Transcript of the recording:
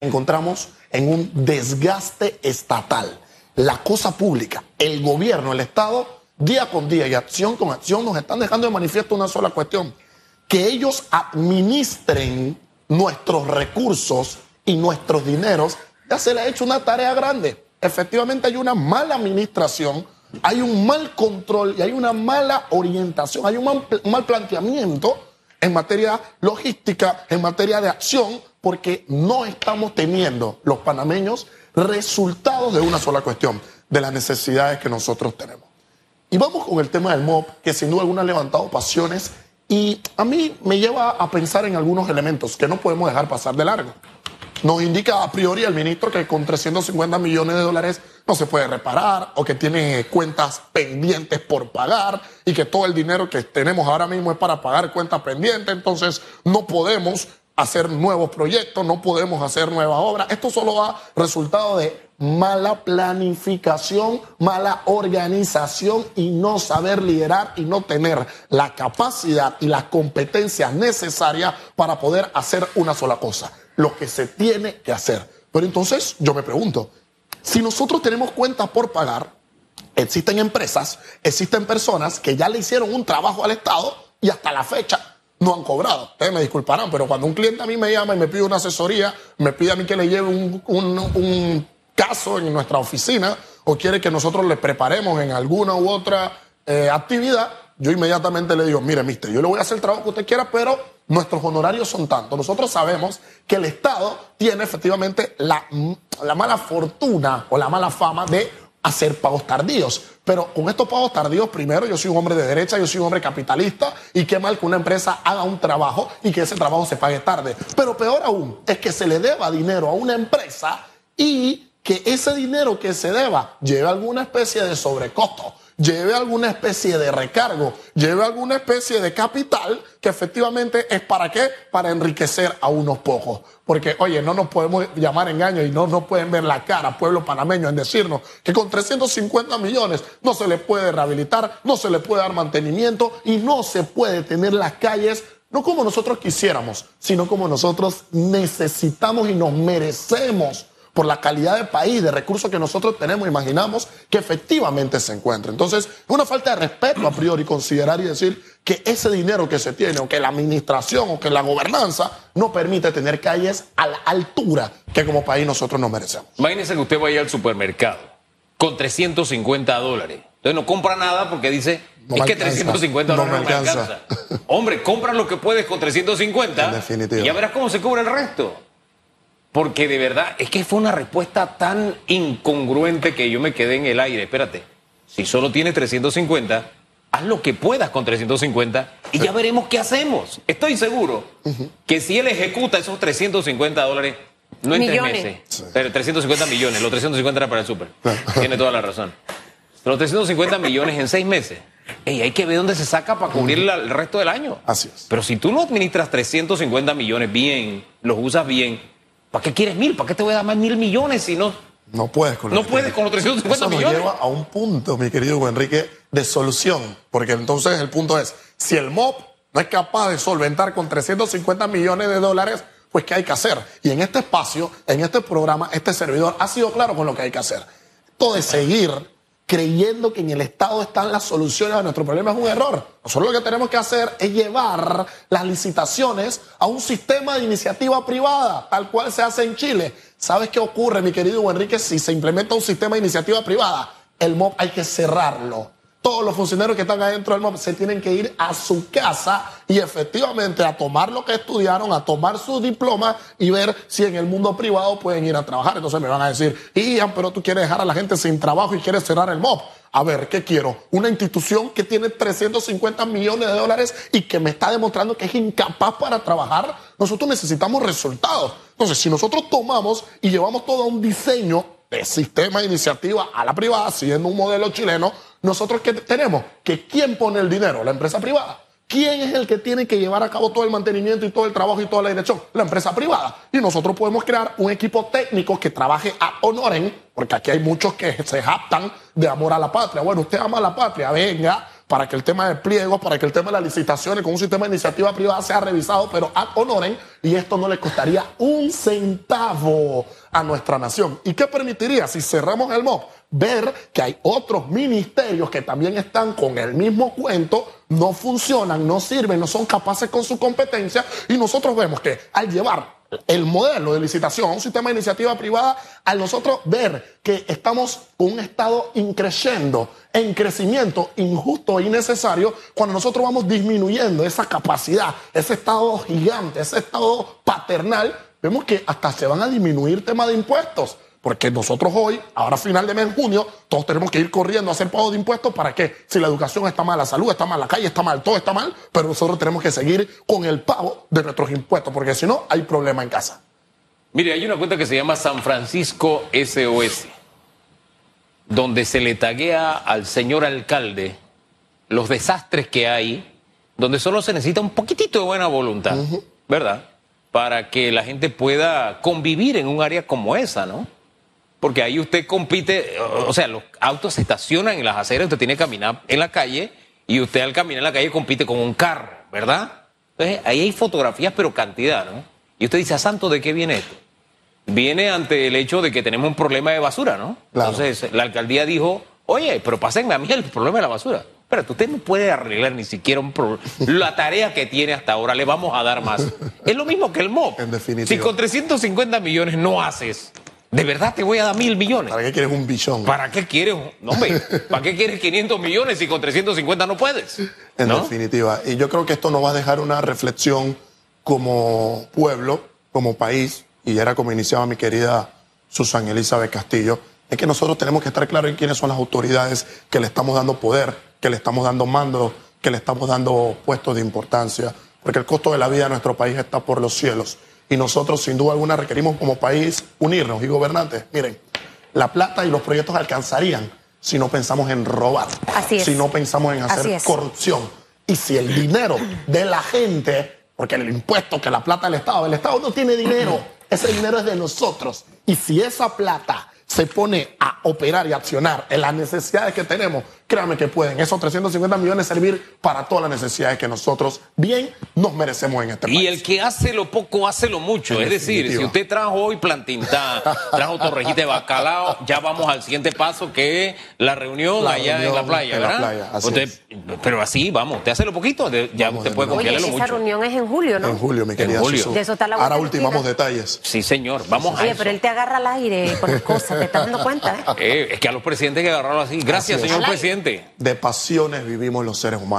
encontramos en un desgaste estatal. La cosa pública, el gobierno, el Estado, día con día y acción con acción nos están dejando de manifiesto una sola cuestión, que ellos administren nuestros recursos y nuestros dineros, ya se le ha hecho una tarea grande. Efectivamente hay una mala administración, hay un mal control y hay una mala orientación, hay un mal, un mal planteamiento en materia logística, en materia de acción, porque no estamos teniendo los panameños resultados de una sola cuestión, de las necesidades que nosotros tenemos. Y vamos con el tema del MOB, que sin duda alguna ha levantado pasiones y a mí me lleva a pensar en algunos elementos que no podemos dejar pasar de largo. Nos indica a priori el ministro que con 350 millones de dólares no se puede reparar o que tiene cuentas pendientes por pagar y que todo el dinero que tenemos ahora mismo es para pagar cuentas pendientes, entonces no podemos hacer nuevos proyectos, no podemos hacer nuevas obras. Esto solo da resultado de mala planificación, mala organización y no saber liderar y no tener la capacidad y las competencias necesarias para poder hacer una sola cosa, lo que se tiene que hacer. Pero entonces yo me pregunto, si nosotros tenemos cuentas por pagar, existen empresas, existen personas que ya le hicieron un trabajo al Estado y hasta la fecha no han cobrado. Ustedes me disculparán, pero cuando un cliente a mí me llama y me pide una asesoría, me pide a mí que le lleve un, caso en nuestra oficina o quiere que nosotros le preparemos en alguna u otra eh, actividad, yo inmediatamente le digo, mire, mister, yo le voy a hacer el trabajo que usted quiera, pero nuestros honorarios son tantos. Nosotros sabemos que el Estado tiene efectivamente la, la mala fortuna o la mala fama de hacer pagos tardíos. Pero con estos pagos tardíos, primero, yo soy un hombre de derecha, yo soy un hombre capitalista y qué mal que una empresa haga un trabajo y que ese trabajo se pague tarde. Pero peor aún es que se le deba dinero a una empresa y que ese dinero que se deba lleve alguna especie de sobrecosto lleve alguna especie de recargo, lleve alguna especie de capital que efectivamente es para qué? Para enriquecer a unos pocos. Porque, oye, no nos podemos llamar engaño y no nos pueden ver la cara, pueblo panameño, en decirnos que con 350 millones no se le puede rehabilitar, no se le puede dar mantenimiento y no se puede tener las calles no como nosotros quisiéramos, sino como nosotros necesitamos y nos merecemos por la calidad de país, de recursos que nosotros tenemos, imaginamos que efectivamente se encuentra. Entonces, es una falta de respeto a priori considerar y decir que ese dinero que se tiene, o que la administración, o que la gobernanza, no permite tener calles a la altura que como país nosotros nos merecemos. Imagínese que usted vaya al supermercado con 350 dólares. Entonces no compra nada porque dice, es que 350 dólares no me alcanza. Hombre, compra lo que puedes con 350 y ya verás cómo se cubre el resto. Porque de verdad, es que fue una respuesta tan incongruente que yo me quedé en el aire. Espérate, si solo tienes 350, haz lo que puedas con 350 y ya veremos qué hacemos. Estoy seguro que si él ejecuta esos 350 dólares, no en tres meses, pero 350 millones, los 350 era para el súper. Tiene toda la razón. Los 350 millones en seis meses. Ey, hay que ver dónde se saca para cubrir el resto del año. Así es. Pero si tú no administras 350 millones bien, los usas bien, ¿Para qué quieres mil? ¿Para qué te voy a dar más mil millones si no? No puedes con los No puedes con los 350 Eso millones. Nos lleva a un punto, mi querido Enrique, de solución. Porque entonces el punto es: si el MOP no es capaz de solventar con 350 millones de dólares, pues ¿qué hay que hacer? Y en este espacio, en este programa, este servidor ha sido claro con lo que hay que hacer. Todo de seguir creyendo que en el Estado están las soluciones a nuestro problema es un error. Nosotros lo que tenemos que hacer es llevar las licitaciones a un sistema de iniciativa privada, tal cual se hace en Chile. ¿Sabes qué ocurre, mi querido Enrique, si se implementa un sistema de iniciativa privada? El MOB hay que cerrarlo todos los funcionarios que están adentro del MOP se tienen que ir a su casa y efectivamente a tomar lo que estudiaron, a tomar su diploma y ver si en el mundo privado pueden ir a trabajar. Entonces me van a decir, Ian, pero tú quieres dejar a la gente sin trabajo y quieres cerrar el MOP. A ver, ¿qué quiero? Una institución que tiene 350 millones de dólares y que me está demostrando que es incapaz para trabajar. Nosotros necesitamos resultados. Entonces, si nosotros tomamos y llevamos todo un diseño de sistema de iniciativa a la privada, siguiendo un modelo chileno, nosotros que tenemos que quién pone el dinero, la empresa privada. ¿Quién es el que tiene que llevar a cabo todo el mantenimiento y todo el trabajo y toda la dirección? La empresa privada. Y nosotros podemos crear un equipo técnico que trabaje a honoren, porque aquí hay muchos que se japtan de amor a la patria. Bueno, usted ama a la patria, venga, para que el tema de pliegos, para que el tema de las licitaciones con un sistema de iniciativa privada sea revisado, pero ad honorem, y esto no le costaría un centavo a nuestra nación. ¿Y qué permitiría si cerramos el MOP? Ver que hay otros ministerios que también están con el mismo cuento, no funcionan, no sirven, no son capaces con su competencia, y nosotros vemos que al llevar el modelo de licitación, un sistema de iniciativa privada, al nosotros ver que estamos con un estado increciendo, en crecimiento injusto e innecesario, cuando nosotros vamos disminuyendo esa capacidad, ese estado gigante, ese estado paternal, vemos que hasta se van a disminuir temas de impuestos. Porque nosotros hoy, ahora final de mes, en junio, todos tenemos que ir corriendo a hacer pago de impuestos para que si la educación está mal, la salud está mal, la calle está mal, todo está mal, pero nosotros tenemos que seguir con el pago de nuestros impuestos, porque si no, hay problema en casa. Mire, hay una cuenta que se llama San Francisco SOS, donde se le taguea al señor alcalde los desastres que hay, donde solo se necesita un poquitito de buena voluntad, ¿verdad? Para que la gente pueda convivir en un área como esa, ¿no? Porque ahí usted compite, o sea, los autos se estacionan en las aceras, usted tiene que caminar en la calle y usted al caminar en la calle compite con un carro, ¿verdad? Entonces ahí hay fotografías, pero cantidad, ¿no? Y usted dice, ¿a santo de qué viene esto? Viene ante el hecho de que tenemos un problema de basura, ¿no? Entonces la alcaldía dijo, oye, pero pásenme a mí el problema de la basura. Pero usted no puede arreglar ni siquiera un problema. La tarea que tiene hasta ahora le vamos a dar más. Es lo mismo que el MOP. En definitiva. Si con 350 millones no haces ¿De verdad te voy a dar mil millones? ¿Para qué quieres un billón? ¿Para qué quieres? No, hombre, ¿para qué quieres 500 millones si con 350 no puedes? En definitiva. Y yo creo que esto nos va a dejar una reflexión como pueblo, como país, y era como iniciaba mi querida Susan Elizabeth Castillo, es que nosotros tenemos que estar claros en quiénes son las autoridades que le estamos dando poder, que le estamos dando mando, que le estamos dando puestos de importancia, porque el costo de la vida de nuestro país está por los cielos y nosotros sin duda alguna requerimos como país unirnos y gobernantes. Miren, la plata y los proyectos alcanzarían si no pensamos en robar, Así si no pensamos en hacer corrupción. Y si el dinero de la gente, porque el impuesto que la plata del Estado, el Estado no tiene dinero, ese dinero es de nosotros. Y si esa plata se pone a operar y accionar en las necesidades que tenemos, créanme que pueden esos 350 millones servir para todas las necesidades que nosotros bien nos merecemos en este país. Y el que hace lo poco, hace lo mucho. es decir, si usted trajo hoy plantintán, trajo torrejita de bacalao, ya vamos al siguiente paso que es la reunión allá en la playa, en ¿verdad? La playa, pero así, vamos, usted hace lo poquito, ya usted puede confiarle lo mucho. esa reunión es en julio, ¿no? En julio, mi querida. En julio. De eso está la Ahora ultimamos detalles. Sí, señor, vamos a Oye, pero él te agarra al aire con las cosas, ¿te estás dando cuenta? Eh? es que a los presidentes hay que agarrarlo así. Gracias, señor presidente. De pasiones vivimos los seres humanos.